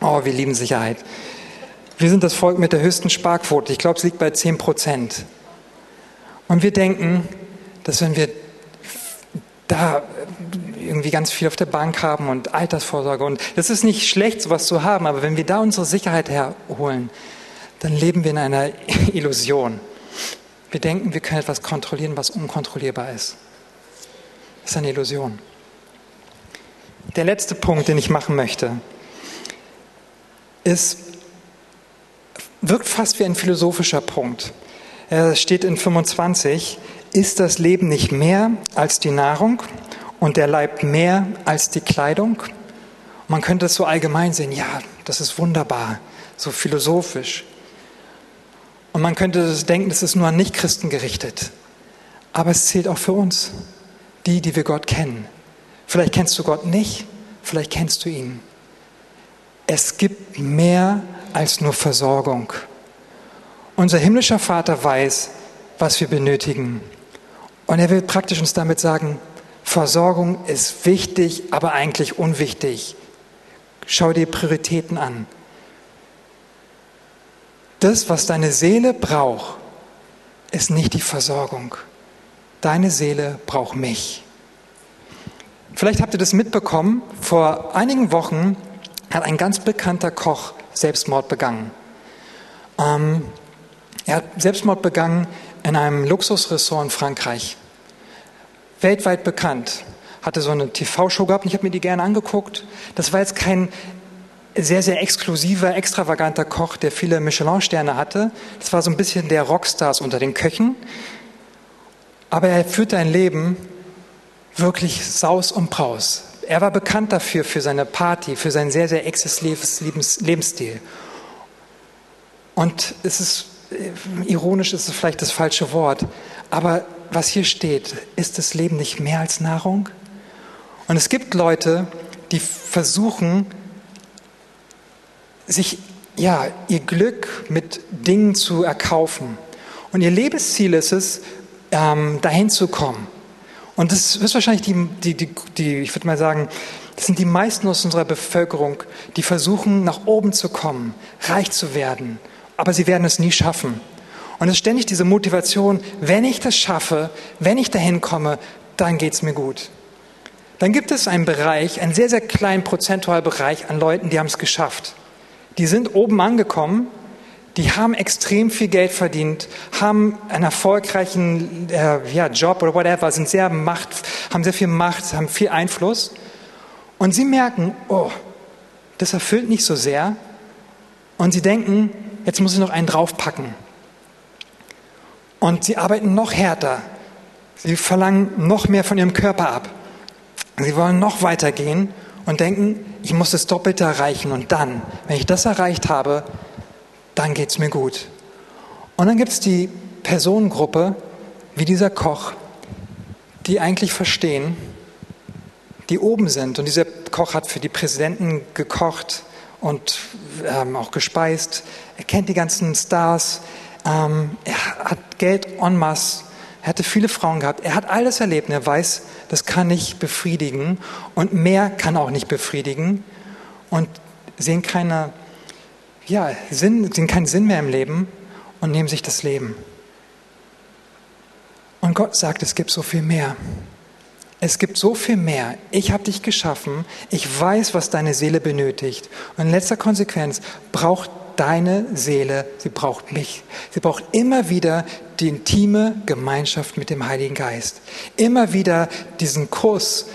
Oh, wir lieben Sicherheit. Wir sind das Volk mit der höchsten Sparquote. Ich glaube, es liegt bei 10 Prozent. Und wir denken, dass wenn wir da irgendwie ganz viel auf der Bank haben und Altersvorsorge. Und das ist nicht schlecht, sowas zu haben, aber wenn wir da unsere Sicherheit herholen, dann leben wir in einer Illusion. Wir denken, wir können etwas kontrollieren, was unkontrollierbar ist. Das ist eine Illusion. Der letzte Punkt, den ich machen möchte, ist, wirkt fast wie ein philosophischer Punkt. Er steht in 25, ist das Leben nicht mehr als die Nahrung und der Leib mehr als die Kleidung? Man könnte es so allgemein sehen, ja, das ist wunderbar, so philosophisch. Und man könnte denken, das ist nur an Nichtchristen gerichtet. Aber es zählt auch für uns, die, die wir Gott kennen. Vielleicht kennst du Gott nicht, vielleicht kennst du ihn. Es gibt mehr als nur Versorgung. Unser himmlischer Vater weiß, was wir benötigen. Und er will praktisch uns damit sagen, Versorgung ist wichtig, aber eigentlich unwichtig. Schau dir Prioritäten an. Das, was deine Seele braucht, ist nicht die Versorgung. Deine Seele braucht mich. Vielleicht habt ihr das mitbekommen. Vor einigen Wochen hat ein ganz bekannter Koch Selbstmord begangen. Ähm, er hat Selbstmord begangen in einem Luxusressort in Frankreich weltweit bekannt. Hatte so eine TV-Show gehabt und ich habe mir die gerne angeguckt. Das war jetzt kein sehr, sehr exklusiver, extravaganter Koch, der viele Michelin-Sterne hatte. Das war so ein bisschen der Rockstars unter den Köchen. Aber er führte ein Leben wirklich Saus und Braus. Er war bekannt dafür, für seine Party, für seinen sehr, sehr exzessives Lebensstil. Und es ist, äh, ironisch ist es vielleicht das falsche Wort, aber was hier steht, ist das Leben nicht mehr als Nahrung? Und es gibt Leute, die versuchen, sich ja, ihr Glück mit Dingen zu erkaufen. Und ihr Lebensziel ist es, ähm, dahin zu kommen. Und das ist wahrscheinlich die, die, die, die, ich würde mal sagen, das sind die meisten aus unserer Bevölkerung, die versuchen, nach oben zu kommen, reich zu werden. Aber sie werden es nie schaffen. Und es ist ständig diese Motivation, wenn ich das schaffe, wenn ich dahin komme, dann geht es mir gut. Dann gibt es einen Bereich, einen sehr, sehr kleinen prozentualen Bereich an Leuten, die haben es geschafft. Die sind oben angekommen, die haben extrem viel Geld verdient, haben einen erfolgreichen äh, ja, Job oder whatever, sind sehr Macht, haben sehr viel Macht, haben viel Einfluss. Und sie merken, oh, das erfüllt nicht so sehr. Und sie denken, jetzt muss ich noch einen draufpacken. Und sie arbeiten noch härter. Sie verlangen noch mehr von ihrem Körper ab. Sie wollen noch weiter gehen und denken, ich muss das Doppelte erreichen. Und dann, wenn ich das erreicht habe, dann geht es mir gut. Und dann gibt es die Personengruppe, wie dieser Koch, die eigentlich verstehen, die oben sind. Und dieser Koch hat für die Präsidenten gekocht und ähm, auch gespeist. Er kennt die ganzen Stars. Ähm, er hat Geld en masse. Er hatte viele Frauen gehabt. Er hat alles erlebt. Und er weiß, das kann nicht befriedigen. Und mehr kann auch nicht befriedigen. Und sehen, keine, ja, Sinn, sehen keinen Sinn mehr im Leben und nehmen sich das Leben. Und Gott sagt, es gibt so viel mehr. Es gibt so viel mehr. Ich habe dich geschaffen. Ich weiß, was deine Seele benötigt. Und in letzter Konsequenz braucht deine Seele, sie braucht mich. Sie braucht immer wieder die intime Gemeinschaft mit dem Heiligen Geist. Immer wieder diesen Kuss,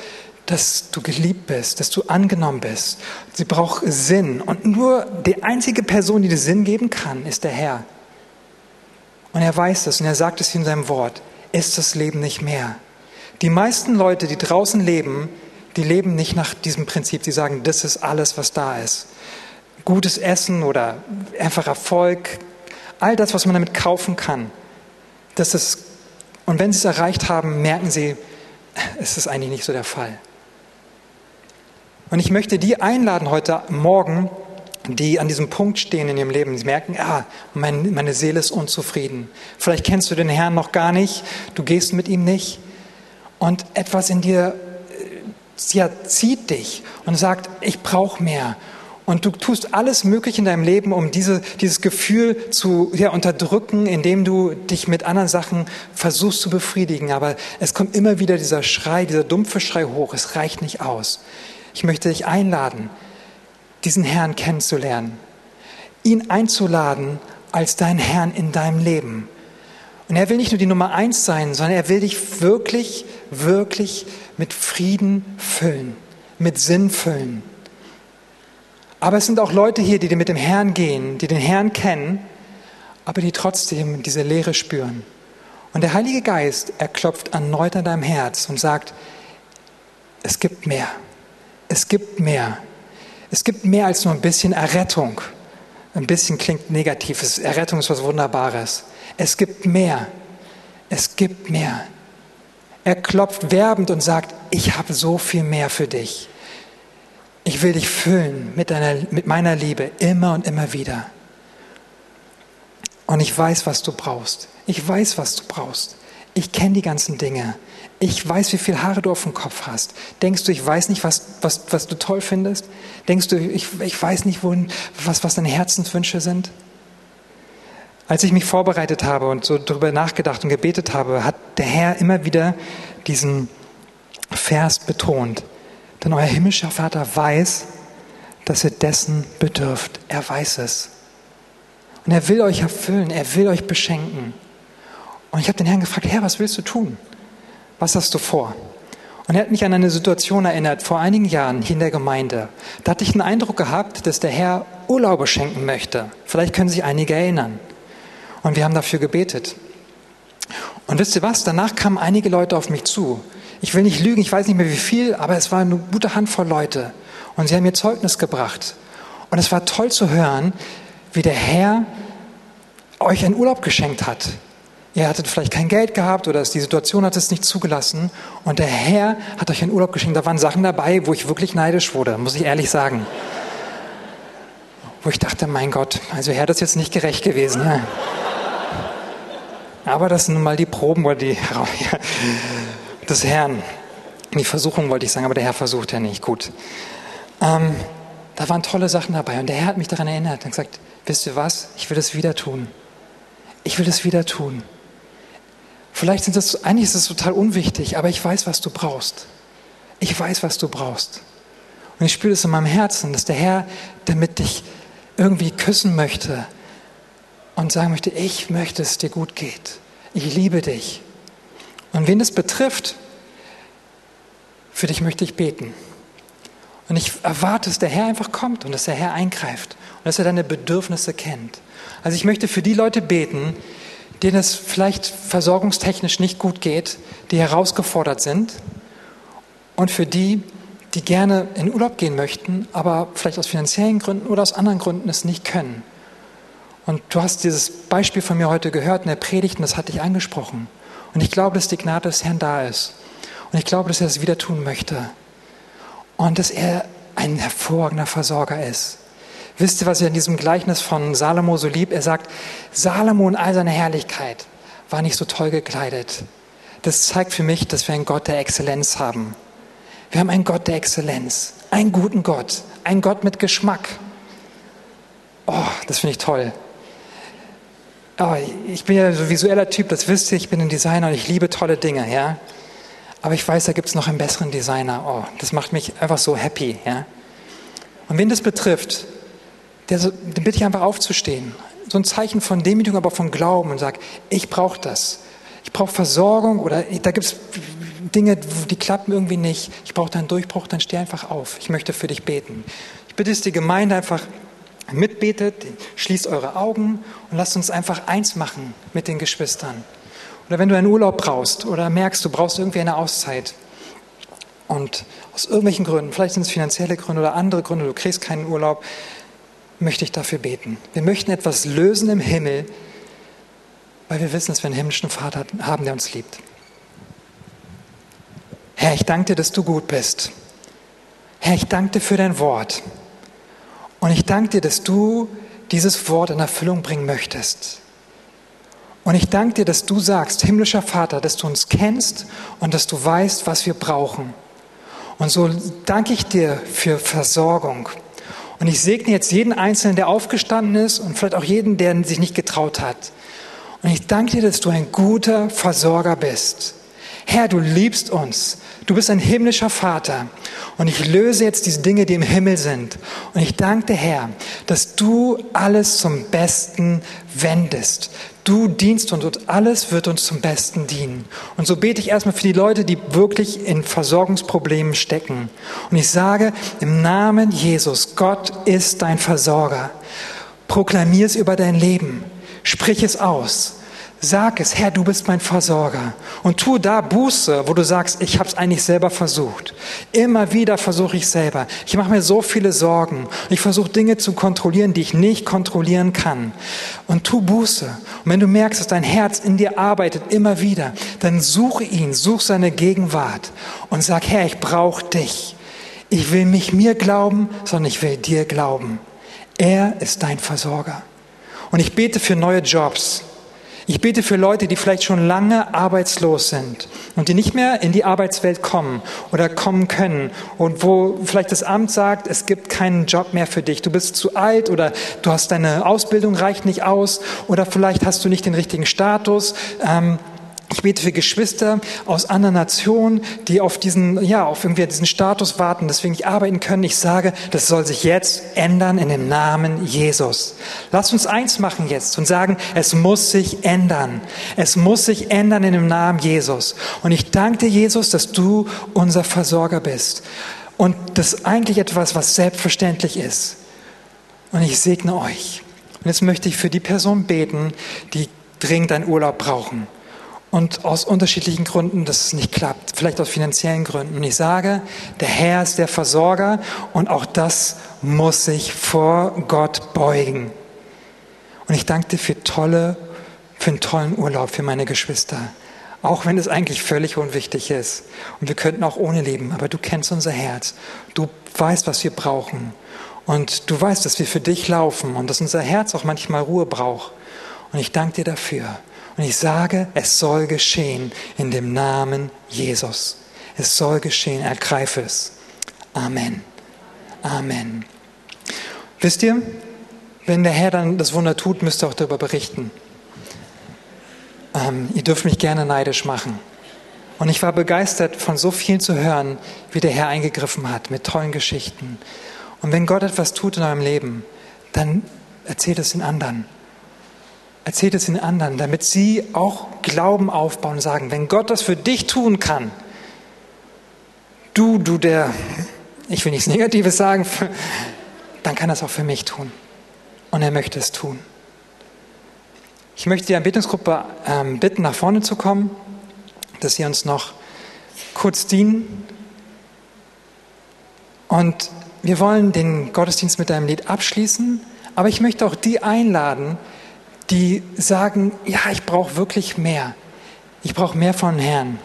dass du geliebt bist, dass du angenommen bist. Sie braucht Sinn. Und nur die einzige Person, die dir Sinn geben kann, ist der Herr. Und er weiß das und er sagt es in seinem Wort. Ist das Leben nicht mehr? Die meisten Leute, die draußen leben, die leben nicht nach diesem Prinzip. Sie sagen, das ist alles, was da ist. Gutes Essen oder einfach Erfolg, all das, was man damit kaufen kann. Das ist, und wenn sie es erreicht haben, merken sie, es ist eigentlich nicht so der Fall. Und ich möchte die einladen heute Morgen, die an diesem Punkt stehen in ihrem Leben. Sie merken, ah, mein, meine Seele ist unzufrieden. Vielleicht kennst du den Herrn noch gar nicht, du gehst mit ihm nicht und etwas in dir äh, ja, zieht dich und sagt, ich brauche mehr. Und du tust alles Mögliche in deinem Leben, um diese, dieses Gefühl zu ja, unterdrücken, indem du dich mit anderen Sachen versuchst zu befriedigen. Aber es kommt immer wieder dieser Schrei, dieser dumpfe Schrei hoch. Es reicht nicht aus. Ich möchte dich einladen, diesen Herrn kennenzulernen, ihn einzuladen als dein Herrn in deinem Leben. Und er will nicht nur die Nummer eins sein, sondern er will dich wirklich, wirklich mit Frieden füllen, mit Sinn füllen. Aber es sind auch Leute hier, die mit dem Herrn gehen, die den Herrn kennen, aber die trotzdem diese Leere spüren. Und der Heilige Geist, er klopft erneut an deinem Herz und sagt, es gibt mehr. Es gibt mehr. Es gibt mehr als nur ein bisschen Errettung. Ein bisschen klingt negativ. Errettung ist was Wunderbares. Es gibt mehr. Es gibt mehr. Er klopft werbend und sagt, ich habe so viel mehr für dich. Ich will dich füllen mit, deiner, mit meiner Liebe immer und immer wieder. Und ich weiß, was du brauchst. Ich weiß, was du brauchst. Ich kenne die ganzen Dinge. Ich weiß, wie viele Haare du auf dem Kopf hast. Denkst du, ich weiß nicht, was, was, was du toll findest? Denkst du, ich, ich weiß nicht, wo, was, was deine Herzenswünsche sind? Als ich mich vorbereitet habe und so darüber nachgedacht und gebetet habe, hat der Herr immer wieder diesen Vers betont. Denn euer himmlischer Vater weiß, dass ihr dessen bedürft. Er weiß es. Und er will euch erfüllen, er will euch beschenken. Und ich habe den Herrn gefragt, Herr, was willst du tun? Was hast du vor? Und er hat mich an eine Situation erinnert, vor einigen Jahren hier in der Gemeinde. Da hatte ich den Eindruck gehabt, dass der Herr Urlaube schenken möchte. Vielleicht können sich einige erinnern. Und wir haben dafür gebetet. Und wisst ihr was? Danach kamen einige Leute auf mich zu. Ich will nicht lügen, ich weiß nicht mehr wie viel, aber es war eine gute Handvoll Leute. Und sie haben mir Zeugnis gebracht. Und es war toll zu hören, wie der Herr euch einen Urlaub geschenkt hat. Ihr hattet vielleicht kein Geld gehabt oder die Situation hat es nicht zugelassen. Und der Herr hat euch einen Urlaub geschenkt. Da waren Sachen dabei, wo ich wirklich neidisch wurde, muss ich ehrlich sagen. Wo ich dachte, mein Gott, also Herr, das ist jetzt nicht gerecht gewesen. Ja. Aber das sind nun mal die Proben oder die des Herrn. Die Versuchung wollte ich sagen, aber der Herr versucht ja nicht. Gut. Ähm, da waren tolle Sachen dabei und der Herr hat mich daran erinnert und gesagt, wisst ihr was, ich will das wieder tun. Ich will das wieder tun. Vielleicht sind das, eigentlich ist es total unwichtig, aber ich weiß, was du brauchst. Ich weiß, was du brauchst. Und ich spüre es in meinem Herzen, dass der Herr damit dich irgendwie küssen möchte, und sagen möchte, ich möchte, dass es dir gut geht. Ich liebe dich. Und wen es betrifft, für dich möchte ich beten. Und ich erwarte, dass der Herr einfach kommt und dass der Herr eingreift und dass er deine Bedürfnisse kennt. Also ich möchte für die Leute beten, denen es vielleicht versorgungstechnisch nicht gut geht, die herausgefordert sind und für die, die gerne in Urlaub gehen möchten, aber vielleicht aus finanziellen Gründen oder aus anderen Gründen es nicht können. Und du hast dieses Beispiel von mir heute gehört in der Predigt und das hat dich angesprochen. Und ich glaube, dass die Gnade des Herrn da ist. Und ich glaube, dass er es wieder tun möchte. Und dass er ein hervorragender Versorger ist. Wisst ihr, was ich an diesem Gleichnis von Salomo so lieb? Er sagt, Salomo in all seiner Herrlichkeit war nicht so toll gekleidet. Das zeigt für mich, dass wir einen Gott der Exzellenz haben. Wir haben einen Gott der Exzellenz, einen guten Gott, einen Gott mit Geschmack. Oh, das finde ich toll. Oh, ich bin ja so ein visueller Typ, das wisst ihr, ich bin ein Designer und ich liebe tolle Dinge, ja. Aber ich weiß, da gibt es noch einen besseren Designer. Oh, das macht mich einfach so happy, ja. Und wen das betrifft, der, den bitte ich einfach aufzustehen. So ein Zeichen von Demütigung, aber von Glauben und sag, ich brauche das. Ich brauche Versorgung oder da gibt es Dinge, die klappen irgendwie nicht. Ich brauche einen Durchbruch, dann steh einfach auf. Ich möchte für dich beten. Ich bitte es die Gemeinde einfach mitbetet, schließt eure Augen und lasst uns einfach eins machen mit den Geschwistern. Oder wenn du einen Urlaub brauchst oder merkst, du brauchst irgendwie eine Auszeit und aus irgendwelchen Gründen, vielleicht sind es finanzielle Gründe oder andere Gründe, du kriegst keinen Urlaub, möchte ich dafür beten. Wir möchten etwas lösen im Himmel, weil wir wissen, dass wir einen himmlischen Vater haben, der uns liebt. Herr, ich danke dir, dass du gut bist. Herr, ich danke dir für dein Wort. Und ich danke dir, dass du dieses Wort in Erfüllung bringen möchtest. Und ich danke dir, dass du sagst, himmlischer Vater, dass du uns kennst und dass du weißt, was wir brauchen. Und so danke ich dir für Versorgung. Und ich segne jetzt jeden Einzelnen, der aufgestanden ist und vielleicht auch jeden, der sich nicht getraut hat. Und ich danke dir, dass du ein guter Versorger bist. Herr, du liebst uns. Du bist ein himmlischer Vater. Und ich löse jetzt diese Dinge, die im Himmel sind. Und ich danke dir, Herr, dass du alles zum Besten wendest. Du dienst uns und alles wird uns zum Besten dienen. Und so bete ich erstmal für die Leute, die wirklich in Versorgungsproblemen stecken. Und ich sage im Namen Jesus, Gott ist dein Versorger. Proklamier es über dein Leben. Sprich es aus. Sag es, Herr, du bist mein Versorger. Und tu da Buße, wo du sagst, ich habe es eigentlich selber versucht. Immer wieder versuche ich selber. Ich mache mir so viele Sorgen. Ich versuche Dinge zu kontrollieren, die ich nicht kontrollieren kann. Und tu Buße. Und wenn du merkst, dass dein Herz in dir arbeitet, immer wieder, dann suche ihn, such seine Gegenwart und sag, Herr, ich brauche dich. Ich will nicht mir glauben, sondern ich will dir glauben. Er ist dein Versorger. Und ich bete für neue Jobs. Ich bete für Leute, die vielleicht schon lange arbeitslos sind und die nicht mehr in die Arbeitswelt kommen oder kommen können und wo vielleicht das Amt sagt, es gibt keinen Job mehr für dich. Du bist zu alt oder du hast deine Ausbildung reicht nicht aus oder vielleicht hast du nicht den richtigen Status. Ähm, ich bete für Geschwister aus anderen Nationen, die auf diesen, ja, auf irgendwie diesen Status warten, deswegen nicht arbeiten können. Ich sage, das soll sich jetzt ändern in dem Namen Jesus. Lass uns eins machen jetzt und sagen, es muss sich ändern. Es muss sich ändern in dem Namen Jesus. Und ich danke dir, Jesus, dass du unser Versorger bist. Und das ist eigentlich etwas, was selbstverständlich ist. Und ich segne euch. Und jetzt möchte ich für die Person beten, die dringend einen Urlaub brauchen und aus unterschiedlichen Gründen, dass es nicht klappt, vielleicht aus finanziellen Gründen. Und ich sage, der Herr ist der Versorger und auch das muss sich vor Gott beugen. Und ich danke dir für tolle, für einen tollen Urlaub für meine Geschwister. Auch wenn es eigentlich völlig unwichtig ist. Und wir könnten auch ohne leben, aber du kennst unser Herz. Du weißt, was wir brauchen. Und du weißt, dass wir für dich laufen und dass unser Herz auch manchmal Ruhe braucht. Und ich danke dir dafür. Und ich sage, es soll geschehen in dem Namen Jesus. Es soll geschehen, ergreife es. Amen. Amen. Wisst ihr, wenn der Herr dann das Wunder tut, müsst ihr auch darüber berichten. Ähm, ihr dürft mich gerne neidisch machen. Und ich war begeistert, von so vielen zu hören, wie der Herr eingegriffen hat, mit tollen Geschichten. Und wenn Gott etwas tut in eurem Leben, dann erzählt es den anderen. Erzählt es den anderen, damit sie auch Glauben aufbauen und sagen, wenn Gott das für dich tun kann, du, du der, ich will nichts Negatives sagen, dann kann es auch für mich tun. Und er möchte es tun. Ich möchte die Anbetungsgruppe ähm, bitten, nach vorne zu kommen, dass sie uns noch kurz dienen. Und wir wollen den Gottesdienst mit einem Lied abschließen, aber ich möchte auch die einladen, die sagen, ja, ich brauche wirklich mehr. Ich brauche mehr von Herrn.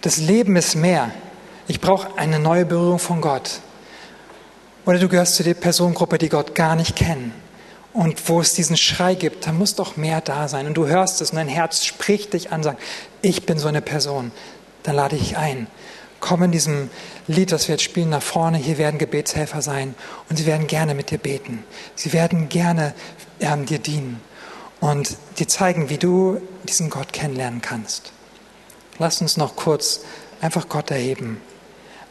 Das Leben ist mehr. Ich brauche eine neue Berührung von Gott. Oder du gehörst zu der Personengruppe, die Gott gar nicht kennen. Und wo es diesen Schrei gibt, da muss doch mehr da sein. Und du hörst es und dein Herz spricht dich an, sagt, ich bin so eine Person. Dann lade ich ein. Komm in diesem Lied, das wir jetzt spielen, nach vorne. Hier werden Gebetshelfer sein und sie werden gerne mit dir beten. Sie werden gerne ähm, dir dienen und dir zeigen, wie du diesen Gott kennenlernen kannst. Lass uns noch kurz einfach Gott erheben.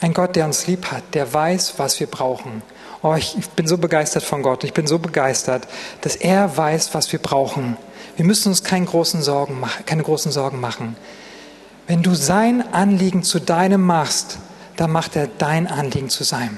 Ein Gott, der uns lieb hat, der weiß, was wir brauchen. Oh, ich bin so begeistert von Gott. Ich bin so begeistert, dass er weiß, was wir brauchen. Wir müssen uns keine großen Sorgen. Keine großen Sorgen machen. Wenn du sein Anliegen zu deinem machst, dann macht er dein Anliegen zu seinem.